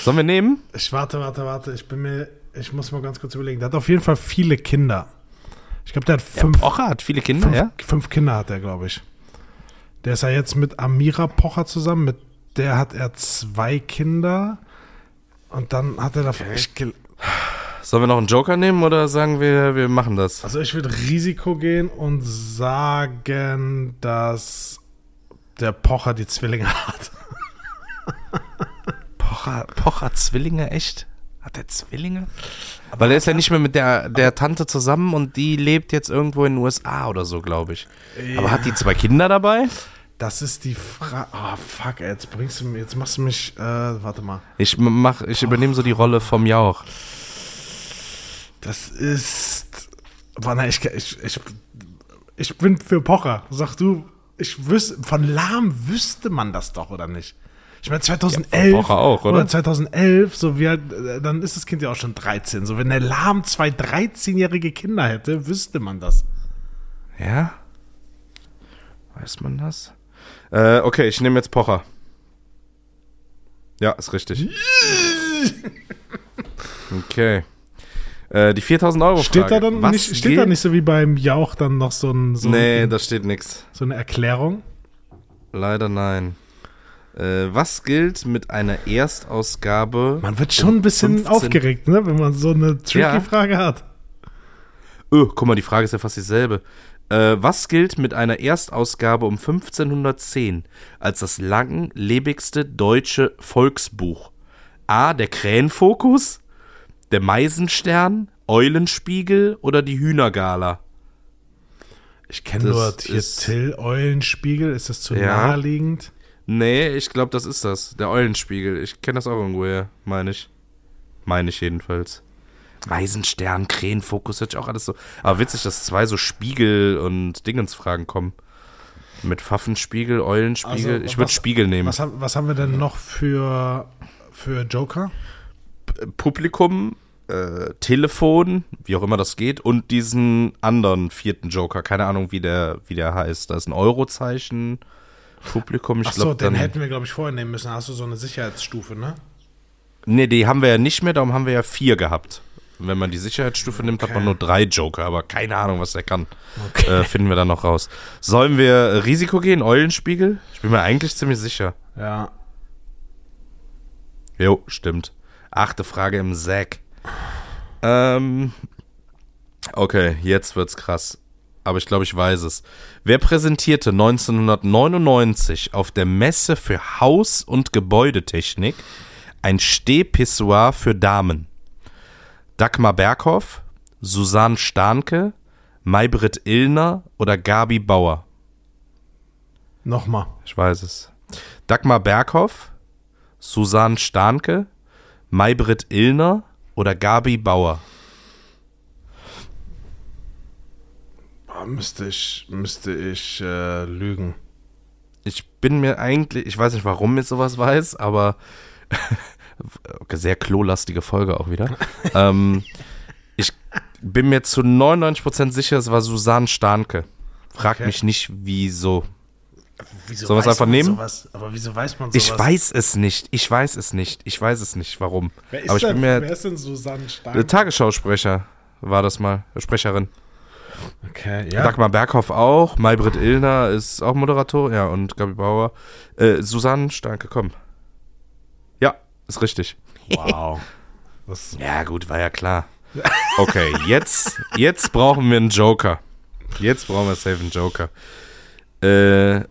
Sollen wir nehmen? Ich warte, warte, warte. Ich bin mir, ich muss mal ganz kurz überlegen. Der hat auf jeden Fall viele Kinder. Ich glaube, der hat fünf, Pocher hat viele Kinder, fünf, ja? fünf Kinder hat er, glaube ich. Der ist ja jetzt mit Amira Pocher zusammen. Mit der hat er zwei Kinder. Und dann hat er da. Ich, gel- Sollen wir noch einen Joker nehmen oder sagen wir, wir machen das? also ich würde Risiko gehen und sagen, dass der Pocher die Zwillinge hat. [laughs] Pocher, Pocher Zwillinge, echt? Hat der Zwillinge? Weil er ist ja nicht mehr mit der, der Tante zusammen und die lebt jetzt irgendwo in den USA oder so, glaube ich. Aber hat die zwei Kinder dabei? Das ist die Frage. Oh, fuck, ey, jetzt bringst du mir, jetzt machst du mich, äh, warte mal. Ich mach, ich übernehme so die Rolle vom Jauch. Das ist. Warte, ich, ich, ich, ich bin für Pocher. Sag du, ich wüsste, von Lahm wüsste man das doch, oder nicht? Ich meine, 2011 Ja, Pocher auch, oder? 2011, so wie halt, äh, dann ist das Kind ja auch schon 13. So, wenn der Lahm zwei 13-jährige Kinder hätte, wüsste man das. Ja? Weiß man das? Äh, okay, ich nehme jetzt Pocher. Ja, ist richtig. [laughs] Okay. Äh, die 4000 Euro Steht Frage. da dann Was nicht, steht da nicht so wie beim Jauch dann noch so, ein, so, Nee, ein, da steht nichts. so eine Erklärung? Leider nein. Äh, was gilt mit einer Erstausgabe? Man wird schon ein bisschen 15 aufgeregt, ne, wenn man so eine tricky Ja. Frage hat. Öh, guck mal, die Frage ist ja fast dieselbe. Äh, was gilt mit einer Erstausgabe um 1510 als das langlebigste deutsche Volksbuch? A. Der Krähenfokus, der Meisenstern, Eulenspiegel oder die Hühnergala? Ich kenne Das nur hier ist- Till Eulenspiegel. Ist das zu Ja. naheliegend? Nee, ich glaube, das ist das. Der Eulenspiegel. Ich kenne das auch irgendwoher, meine ich. Meine ich jedenfalls. Meisenstern, Krähenfokus, hört sich auch alles so. Aber witzig, dass zwei so Spiegel- und Dingensfragen kommen. Mit Pfaffenspiegel, Eulenspiegel. Also, ich würde Spiegel nehmen. Was, haben- was haben wir denn noch für, für Joker? Publikum, äh, Telefon, wie auch immer das geht, und diesen anderen vierten Joker. Keine Ahnung, wie der, wie der heißt. Da ist ein Eurozeichen. Publikum, ich Achso, glaube den dann. hätten wir, glaube ich, vorher nehmen müssen. Hast du so eine Sicherheitsstufe, ne? Nee, die haben wir ja nicht mehr, darum haben wir ja vier gehabt. Und wenn man die Sicherheitsstufe nimmt, hat man Okay. nur drei Joker, aber keine Ahnung, was der kann. Äh, finden wir dann noch raus. Sollen wir Risiko gehen, Eulenspiegel? Ich bin mir eigentlich ziemlich sicher. Ja. Jo, stimmt. Achte Frage im Sack. Ähm, okay, jetzt wird's krass. Aber ich glaube, ich weiß es. Wer präsentierte 1999 auf der Messe für Haus- und Gebäudetechnik ein Stehpissoir für Damen? Dagmar Berghoff, Susanne Starnke, Maybrit Illner oder Gabi Bauer? Nochmal. Ich weiß es. Dagmar Berghoff, Susanne Starnke, Maybrit Illner oder Gabi Bauer? Boah, müsste ich, müsste ich äh, lügen. Ich bin mir eigentlich, ich weiß nicht, warum ich sowas weiß, aber sehr klolastige Folge auch wieder. [laughs] ähm, ich bin mir zu 99% sicher, es war Susanne Starnke. Frag Okay. mich nicht, wieso. Wieso Sollen weiß einfach nehmen? Sowas? Aber wieso weiß man sowas? Ich weiß es nicht. Ich weiß es nicht. Ich weiß es nicht, warum. Wer ist, aber ich denn, bin mir. wer ist denn Susanne Stark? Der Tagesschausprecher war das mal, Sprecherin. Okay, ja. Dagmar Berghoff auch, Maybrit Illner ist auch Moderator, ja, und Gabi Bauer. Äh, Susanne Starke, komm. Ist richtig. Wow. [laughs] Ja, gut, war ja klar. [laughs] Okay, jetzt, jetzt brauchen wir einen Joker. Jetzt brauchen wir safe einen Joker. Äh,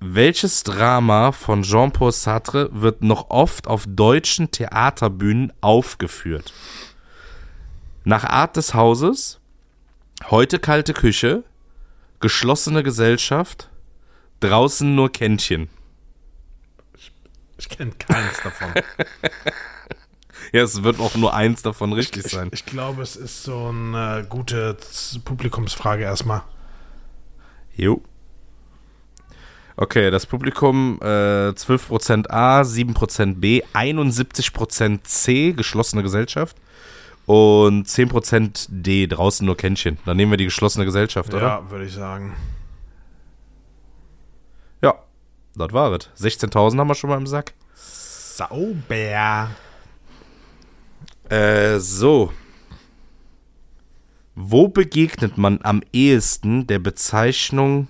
welches Drama von Jean-Paul Sartre wird noch oft auf deutschen Theaterbühnen aufgeführt? Nach Art des Hauses, heute kalte Küche, geschlossene Gesellschaft, draußen nur Kännchen. Ich kenne keins davon. [laughs] Ja, es wird auch nur eins davon richtig sein. Ich, ich glaube, es ist so eine gute Z- Publikumsfrage erstmal. Jo. Okay, das Publikum äh, 12% A, 7% B, 71% C, geschlossene Gesellschaft. Und 10% D, draußen nur Kännchen. Dann nehmen wir die geschlossene Gesellschaft, oder? Ja, würde ich sagen. Das war es. 16.000 haben wir schon mal im Sack. Sauber. Äh, so. Wo begegnet man am ehesten der Bezeichnung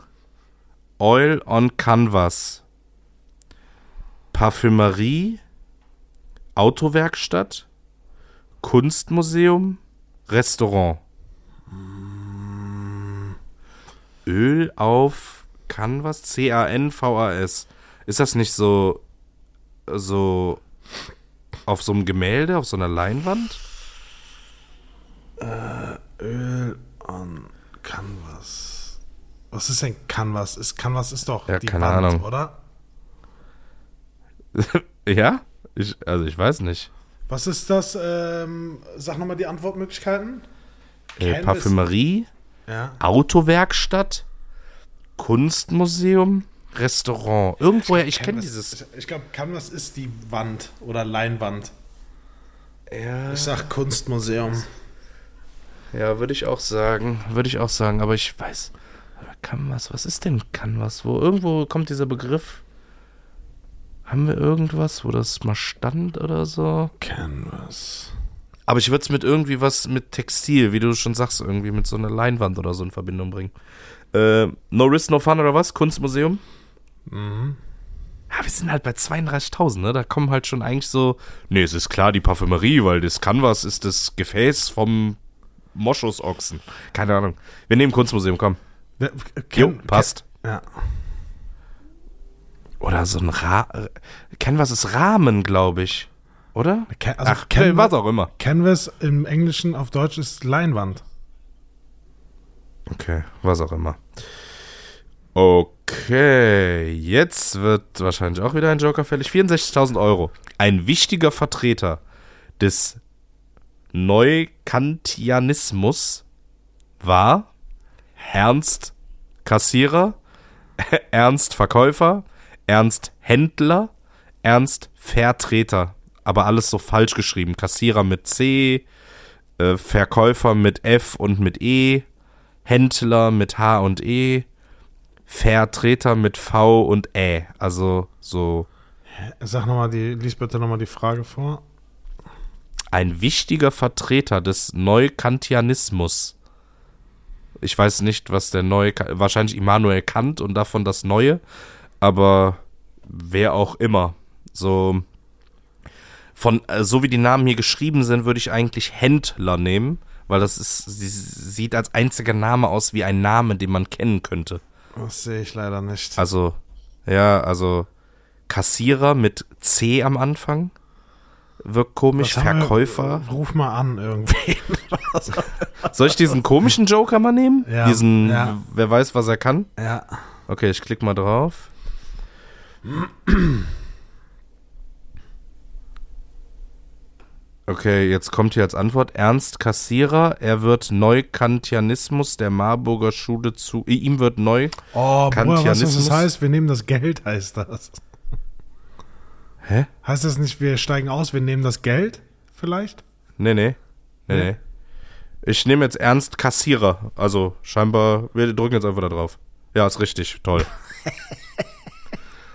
Oil on Canvas? Parfümerie, Autowerkstatt, Kunstmuseum, Restaurant. Öl auf Canvas? C-A-N-V-A-S. Ist das nicht so, so auf so einem Gemälde, auf so einer Leinwand? Öl on Canvas. Was ist denn Canvas? Ist Canvas ist doch Ja, die keine Wand, Ahnung. oder? [laughs] ja? Ich, also ich weiß nicht. Was ist das? Ähm, sag nochmal die Antwortmöglichkeiten. Äh, Parfümerie, Ja. Autowerkstatt, Kunstmuseum, Restaurant. Irgendwoher, ich kenne dieses. Ich, ich glaube, Canvas ist die Wand oder Leinwand. Ja, Ich sag Kunstmuseum. ja würde ich auch sagen. Würde ich auch sagen, aber ich weiß. Aber Canvas, was ist denn Canvas? Wo irgendwo kommt dieser Begriff. Haben wir irgendwas, wo das mal stand oder so? Canvas. Aber ich würde es mit irgendwie was mit Textil, wie du schon sagst, irgendwie mit so einer Leinwand oder so in Verbindung bringen. Äh, no Risk, No Fun oder was? Kunstmuseum? Mhm. Ja, wir sind halt bei 32.000, ne? Da kommen halt schon eigentlich so, nee, es ist klar die Parfümerie, weil das Canvas ist das Gefäß vom Moschusochsen. Keine Ahnung. Wir nehmen Kunstmuseum, komm. Ja, Jo, passt. Can- Ja. Oder so ein Ra äh, Canvas ist Rahmen, glaube ich. Oder? Can- also Ach, Canva- was auch immer. Canvas im Englischen auf Deutsch ist Leinwand. Okay, was auch immer. Okay, jetzt wird wahrscheinlich auch wieder ein Joker fällig. 64.000 Euro. Ein wichtiger Vertreter des Neukantianismus war Ernst Kassierer, [laughs] Ernst Verkäufer, Ernst Händler, Ernst Vertreter. Aber alles so falsch geschrieben. Kassierer mit C, äh, Verkäufer mit F und mit E, Händler mit H und E, Vertreter mit V und Ä. Also so Sag nochmal die, lies bitte nochmal die Frage vor. ein wichtiger Vertreter des Neukantianismus. Ich weiß nicht, was der neue, wahrscheinlich Immanuel Kant und davon das Neue, aber wer auch immer. So von äh, so wie die Namen hier geschrieben sind, würde ich eigentlich Händler nehmen, weil das ist sie sieht als einziger Name aus wie ein Name, den man kennen könnte. Das sehe ich leider nicht. Also ja, also Kassierer mit C am Anfang wirkt komisch. Was haben wir- Verkäufer. Ruf mal an irgendwie. [laughs] Soll ich diesen komischen Joker mal nehmen? Ja, diesen, ja. wer weiß, was er kann? ja. Okay, ich klicke mal drauf. Okay, jetzt kommt hier als Antwort Ernst Kassierer. Er wird Neukantianismus der Marburger Schule zu. äh, Ihm wird neu. Oh, Bruder, was das heißt? Wir nehmen das Geld, heißt das. Hä? Heißt das nicht, wir steigen aus, wir nehmen das Geld? Vielleicht? Nee, nee. Nee, Nee? nee. Ich nehme jetzt Ernst Kassierer. Also scheinbar, wir drücken jetzt einfach da drauf. Ja, ist richtig. Toll. [laughs]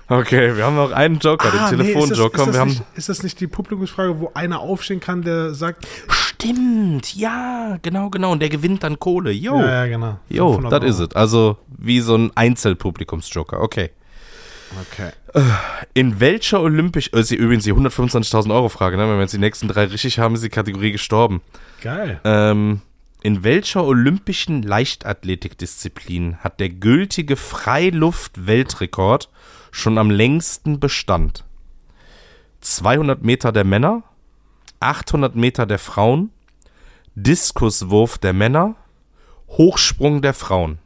Okay, wir haben noch einen Joker, Ah, den nee, Telefonjoker. ist, das, ist, das haben nicht, ist das nicht die Publikumsfrage, wo einer aufstehen kann, der sagt, Stimmt, ja, genau, genau. Und der gewinnt dann Kohle. Jo, ja, ja, genau. jo, 500 das ist es. Also wie so ein Einzelpublikumsjoker. Okay. Okay. In welcher Olympisch... Äh, sie, übrigens die 125.000 Euro Frage, ne? Wenn wir jetzt die nächsten drei richtig haben, ist die Kategorie gestorben. Geil. Ähm, in welcher olympischen Leichtathletikdisziplin hat der gültige Freiluft-Weltrekord schon am längsten Bestand? 200 Meter der Männer, 800 Meter der Frauen, Diskuswurf der Männer, Hochsprung der Frauen.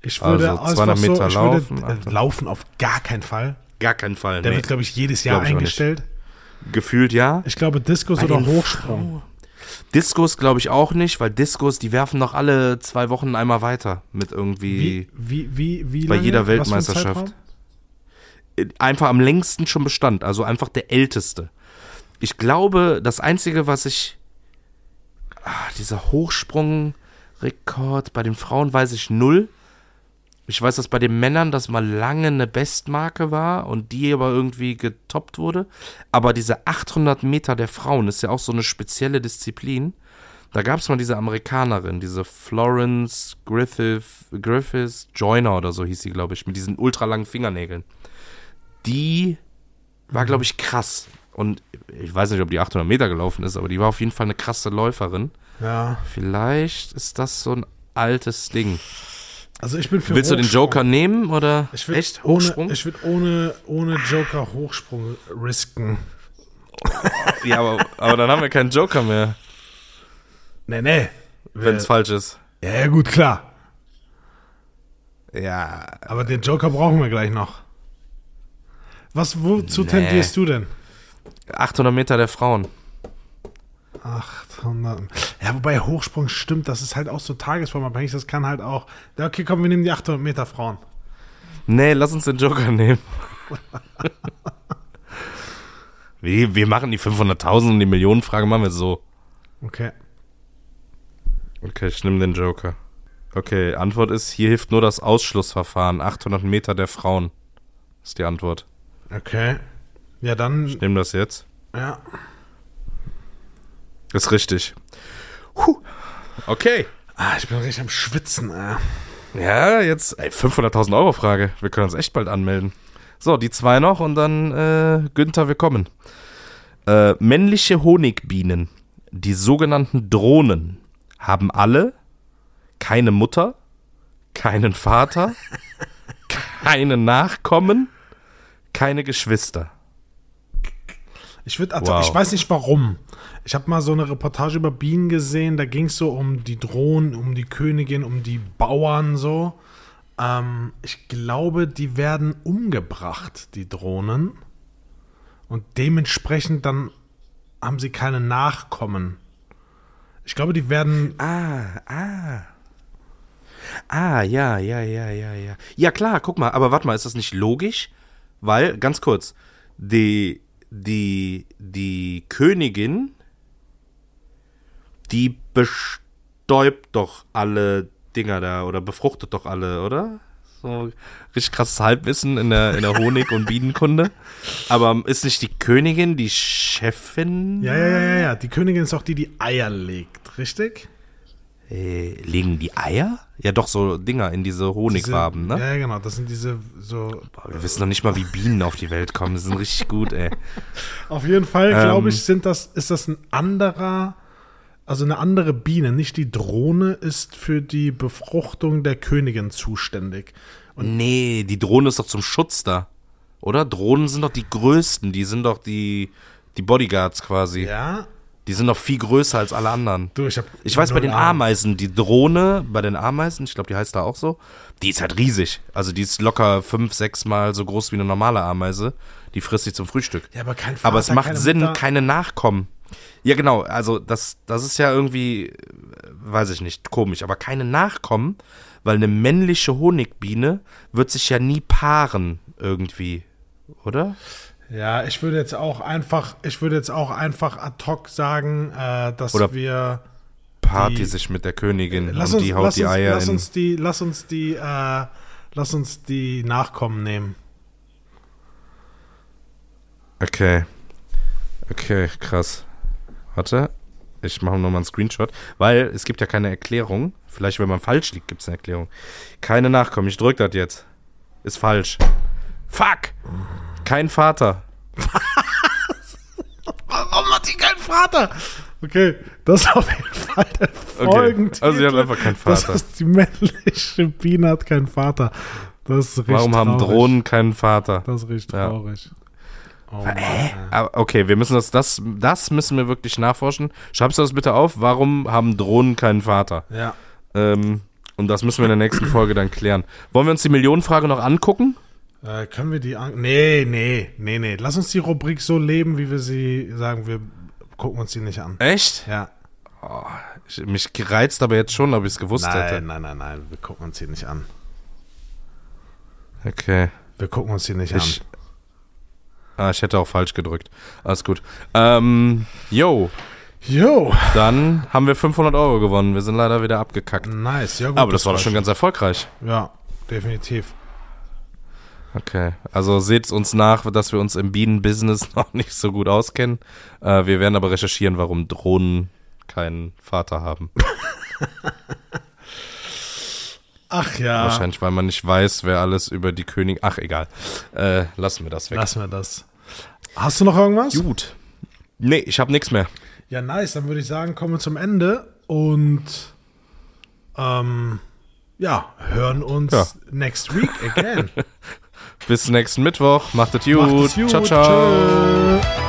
Ich würde Also einfach 200 Meter ich laufen, Würde, äh, 800. laufen auf gar keinen Fall. Gar keinen Fall. Der nee. wird, glaube ich, jedes Jahr ich eingestellt. Gefühlt ja. Ich glaube, Diskus Bei oder Hochsprung. Diskus glaube ich auch nicht, weil Diskus, die werfen noch alle zwei Wochen einmal weiter mit irgendwie. Wie, wie, wie, wie Bei lange? jeder Weltmeisterschaft. Einfach am längsten schon bestand, also einfach der älteste. Ich glaube, das einzige, was ich ah, dieser Hochsprungrekord bei den Frauen weiß ich null. Ich weiß, dass bei den Männern das mal lange eine Bestmarke war und die aber irgendwie getoppt wurde. Aber diese 800 Meter der Frauen ist ja auch so eine spezielle Disziplin. Da gab es mal diese Amerikanerin, diese Florence Griffith, Griffiths Joyner oder so hieß sie, glaube ich, mit diesen ultralangen Fingernägeln. Die war, glaube ich, krass. Und ich weiß nicht, ob die 800 Meter gelaufen ist, aber die war auf jeden Fall eine krasse Läuferin. Ja. Vielleicht ist das so ein altes Ding. Also ich bin für Willst du den Hochsprung. Joker nehmen oder Ich würd echt Hochsprung? Ohne, ich würde ohne, ohne Joker Hochsprung risken. [laughs] ja, aber, aber dann haben wir keinen Joker mehr, Nee, nee. wenn es falsch ist. Ja, ja, gut, klar. Ja, Aber den Joker brauchen wir gleich noch. Was, wozu Nee. tendierst du denn? 800 Meter der Frauen. 800. Ja, wobei Hochsprung stimmt, das ist halt auch so tagesformabhängig. Das kann halt auch. Ja, okay, komm, wir nehmen die 800 Meter Frauen. Nee, lass uns den Joker nehmen. [laughs] Wie, wir machen die 500.000 und die Millionenfrage machen wir so. Okay. Okay, ich nehme den Joker. Okay, Antwort ist, hier hilft nur das Ausschlussverfahren. 800 Meter der Frauen ist die Antwort. Okay. Ja, dann. Ich nehme das jetzt. Ja. Ist richtig. Puh. Okay. Ah, ich bin richtig am Schwitzen, äh. Ja, jetzt ey, 500.000 Euro Frage. Wir können uns echt bald anmelden. So, die zwei noch und dann äh, Günther, wir kommen. Äh, männliche Honigbienen, die sogenannten Drohnen, haben alle keine Mutter, keinen Vater, [laughs] keine Nachkommen, keine Geschwister. Ich würde, Wow. ich weiß nicht warum. Ich habe mal so eine Reportage über Bienen gesehen. Da ging es so um die Drohnen, um die Königin, um die Bauern so. Ähm, ich glaube, die werden umgebracht, die Drohnen. Und dementsprechend dann haben sie keine Nachkommen. Ich glaube, die werden. Ah, ah. Ah, ja, ja, ja, ja, ja. Ja, klar, guck mal, aber warte mal, ist das nicht logisch? Weil, ganz kurz, die, die, die Königin, die bestäubt doch alle Dinger da oder befruchtet doch alle, oder? So richtig krasses Halbwissen in der, in der Honig- und Bienenkunde. Aber ist nicht die Königin die Chefin? Ja, ja, ja, ja. Die Königin ist auch die, die Eier legt, richtig? Äh, legen die Eier? Ja, doch, so Dinger in diese Honigwaben, Diese- ne? Ja, genau. Das sind diese so. Boah, wir wissen noch nicht mal, wie Bienen auf die Welt kommen. Die sind richtig gut, ey. [laughs] Auf jeden Fall, Ähm, glaube ich, sind das, ist das ein anderer, also eine andere Biene. Nicht die Drohne ist für die Befruchtung der Königin zuständig. Nee, die Drohne ist doch zum Schutz da. Oder? Drohnen sind doch die größten. Die sind doch die, die Bodyguards quasi. Ja? Die sind doch viel größer als alle anderen. Du, ich hab. Ich weiß, bei den. Ameisen, die Drohne, bei den Ameisen, ich glaube, die heißt da auch so, die ist halt riesig. Also die ist locker fünf, sechs Mal so groß wie eine normale Ameise. Die frisst sich zum Frühstück. Ja, aber kein Vater, Aber es macht Sinn, Mutter. keine Nachkommen. Ja, genau. Also, das, das ist ja irgendwie, weiß ich nicht, komisch. Aber keine Nachkommen, weil eine männliche Honigbiene wird sich ja nie paaren irgendwie. Oder? Ja, ich würde jetzt auch einfach, ich würde jetzt auch einfach ad hoc sagen, äh, dass Oder wir. Paart die, sich mit der Königin Lass und uns, die haut lass die uns, Eier lass uns die, lass uns die, äh, lass uns die Nachkommen nehmen. Okay. Okay, krass. Warte. Ich mache nochmal einen Screenshot, weil es gibt ja keine Erklärung. Vielleicht, wenn man falsch liegt, gibt es eine Erklärung. Keine Nachkommen. Ich drück das jetzt. Ist falsch. Fuck! Kein Vater. Warum hat die keinen Vater? Okay, das ist auf jeden Fall der Okay. Folgentitel. Also sie hat einfach keinen Das Vater. ist die männliche Biene hat keinen Vater. Das ist richtig Warum haben traurig. Drohnen keinen Vater? Das ist richtig Ja. traurig. Oh Mann, okay, wir müssen das, das, das müssen wir wirklich nachforschen. Schreibst du das bitte auf? Warum haben Drohnen keinen Vater? Ja. Ähm, und das müssen wir in der nächsten Folge dann klären. Wollen wir uns die Millionenfrage noch angucken? Äh, können wir die an Nee, nee, nee, nee. Lass uns die Rubrik so leben, wie wir sie sagen. Wir gucken uns die nicht an. Echt? Ja. Ich, mich reizt aber jetzt schon, ob ich es gewusst Nein, hätte. nein, nein, nein. Wir gucken uns die nicht an. Okay. Wir gucken uns die nicht Ich, an. ah, ich hätte auch falsch gedrückt. Alles gut. Ähm, yo, Jo. dann haben wir 500 Euro gewonnen. Wir sind leider wieder abgekackt. Nice. Ja, gut, Aber das war doch schon ganz erfolgreich. Ja, definitiv. Okay, also seht uns nach, dass wir uns im Bienenbusiness [laughs] noch nicht so gut auskennen. Äh, wir werden aber recherchieren, warum Drohnen keinen Vater haben. [laughs] Ach ja. Wahrscheinlich, weil man nicht weiß, wer alles über die Königin. Ach, egal. Äh, lassen wir das weg. Lassen wir das. Hast du noch irgendwas? Gut. Nee, ich habe nichts mehr. Ja, nice. Dann würde ich sagen, kommen wir zum Ende. Und ähm, ja, hören uns Ja. next week again. [laughs] Bis nächsten Mittwoch. Macht es Macht gut. es gut. Ciao, ciao. Tschö.